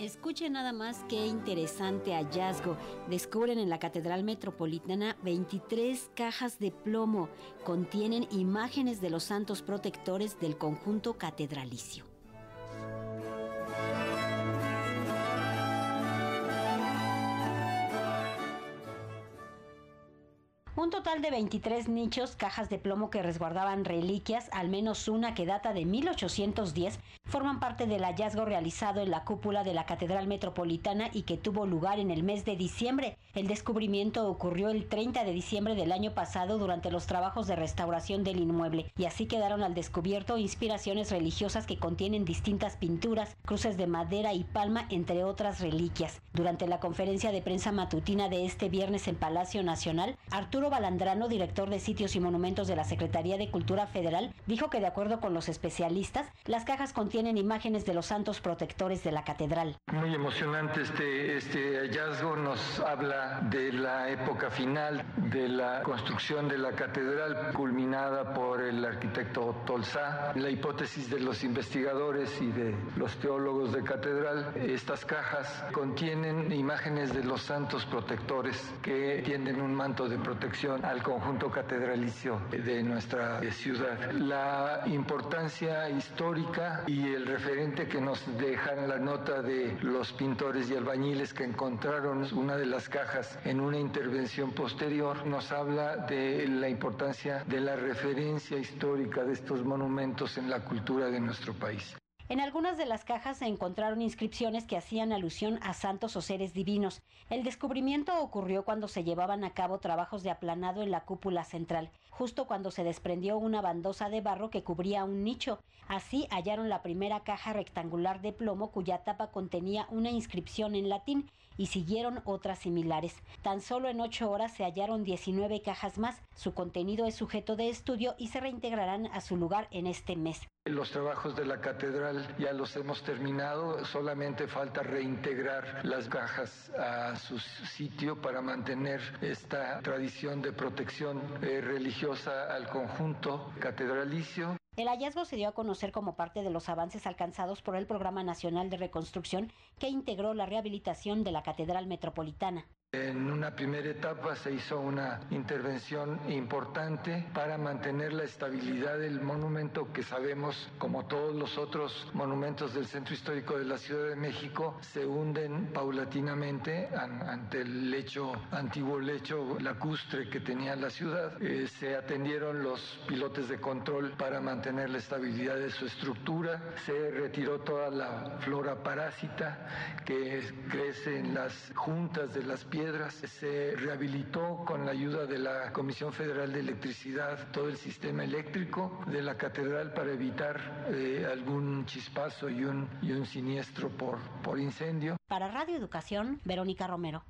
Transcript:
Escuchen nada más qué interesante hallazgo. Descubren en la Catedral Metropolitana 23 cajas de plomo. Contienen imágenes de los santos protectores del conjunto catedralicio. Un total de 23 nichos, cajas de plomo que resguardaban reliquias, al menos una que data de 1810, forman parte del hallazgo realizado en la cúpula de la Catedral Metropolitana y que tuvo lugar en el mes de diciembre. El descubrimiento ocurrió el 30 de diciembre del año pasado durante los trabajos de restauración del inmueble y así quedaron al descubierto inspiraciones religiosas que contienen distintas pinturas, cruces de madera y palma, entre otras reliquias. Durante la conferencia de prensa matutina de este viernes en Palacio Nacional, Arturo Balandrano, director de sitios y monumentos de la Secretaría de Cultura Federal, dijo que de acuerdo con los especialistas, las cajas contienen imágenes de los santos protectores de la catedral. Muy emocionante este, este hallazgo, nos habla de la época final de la construcción de la catedral, culminada por el arquitecto Tolsá. La hipótesis de los investigadores y de los teólogos de catedral, estas cajas contienen imágenes de los santos protectores que tienen un manto de protección al conjunto catedralicio de nuestra ciudad. La importancia histórica y el referente que nos dejan la nota de los pintores y albañiles que encontraron una de las cajas en una intervención posterior nos habla de la importancia de la referencia histórica de estos monumentos en la cultura de nuestro país. En algunas de las cajas se encontraron inscripciones que hacían alusión a santos o seres divinos. El descubrimiento ocurrió cuando se llevaban a cabo trabajos de aplanado en la cúpula central, justo cuando se desprendió una bandosa de barro que cubría un nicho. Así hallaron la primera caja rectangular de plomo cuya tapa contenía una inscripción en latín y siguieron otras similares. Tan solo en ocho horas se hallaron 19 cajas más. Su contenido es sujeto de estudio y se reintegrarán a su lugar en este mes. Los trabajos de la catedral ya los hemos terminado, solamente falta reintegrar las cajas a su sitio para mantener esta tradición de protección eh, religiosa al conjunto catedralicio. El hallazgo se dio a conocer como parte de los avances alcanzados por el Programa Nacional de Reconstrucción que integró la rehabilitación de la Catedral Metropolitana. En una primera etapa se hizo una intervención importante para mantener la estabilidad del monumento que sabemos, como todos los otros monumentos del centro histórico de la Ciudad de México, se hunden paulatinamente ante el lecho, antiguo lecho lacustre que tenía la ciudad. Eh, se atendieron los pilotes de control para mantener la estabilidad de su estructura. Se retiró toda la flora parásita que crece en las juntas de las piedras se rehabilitó con la ayuda de la Comisión Federal de Electricidad todo el sistema eléctrico de la catedral para evitar eh, algún chispazo y un, y un siniestro por, por incendio. Para Radio Educación, Verónica Romero.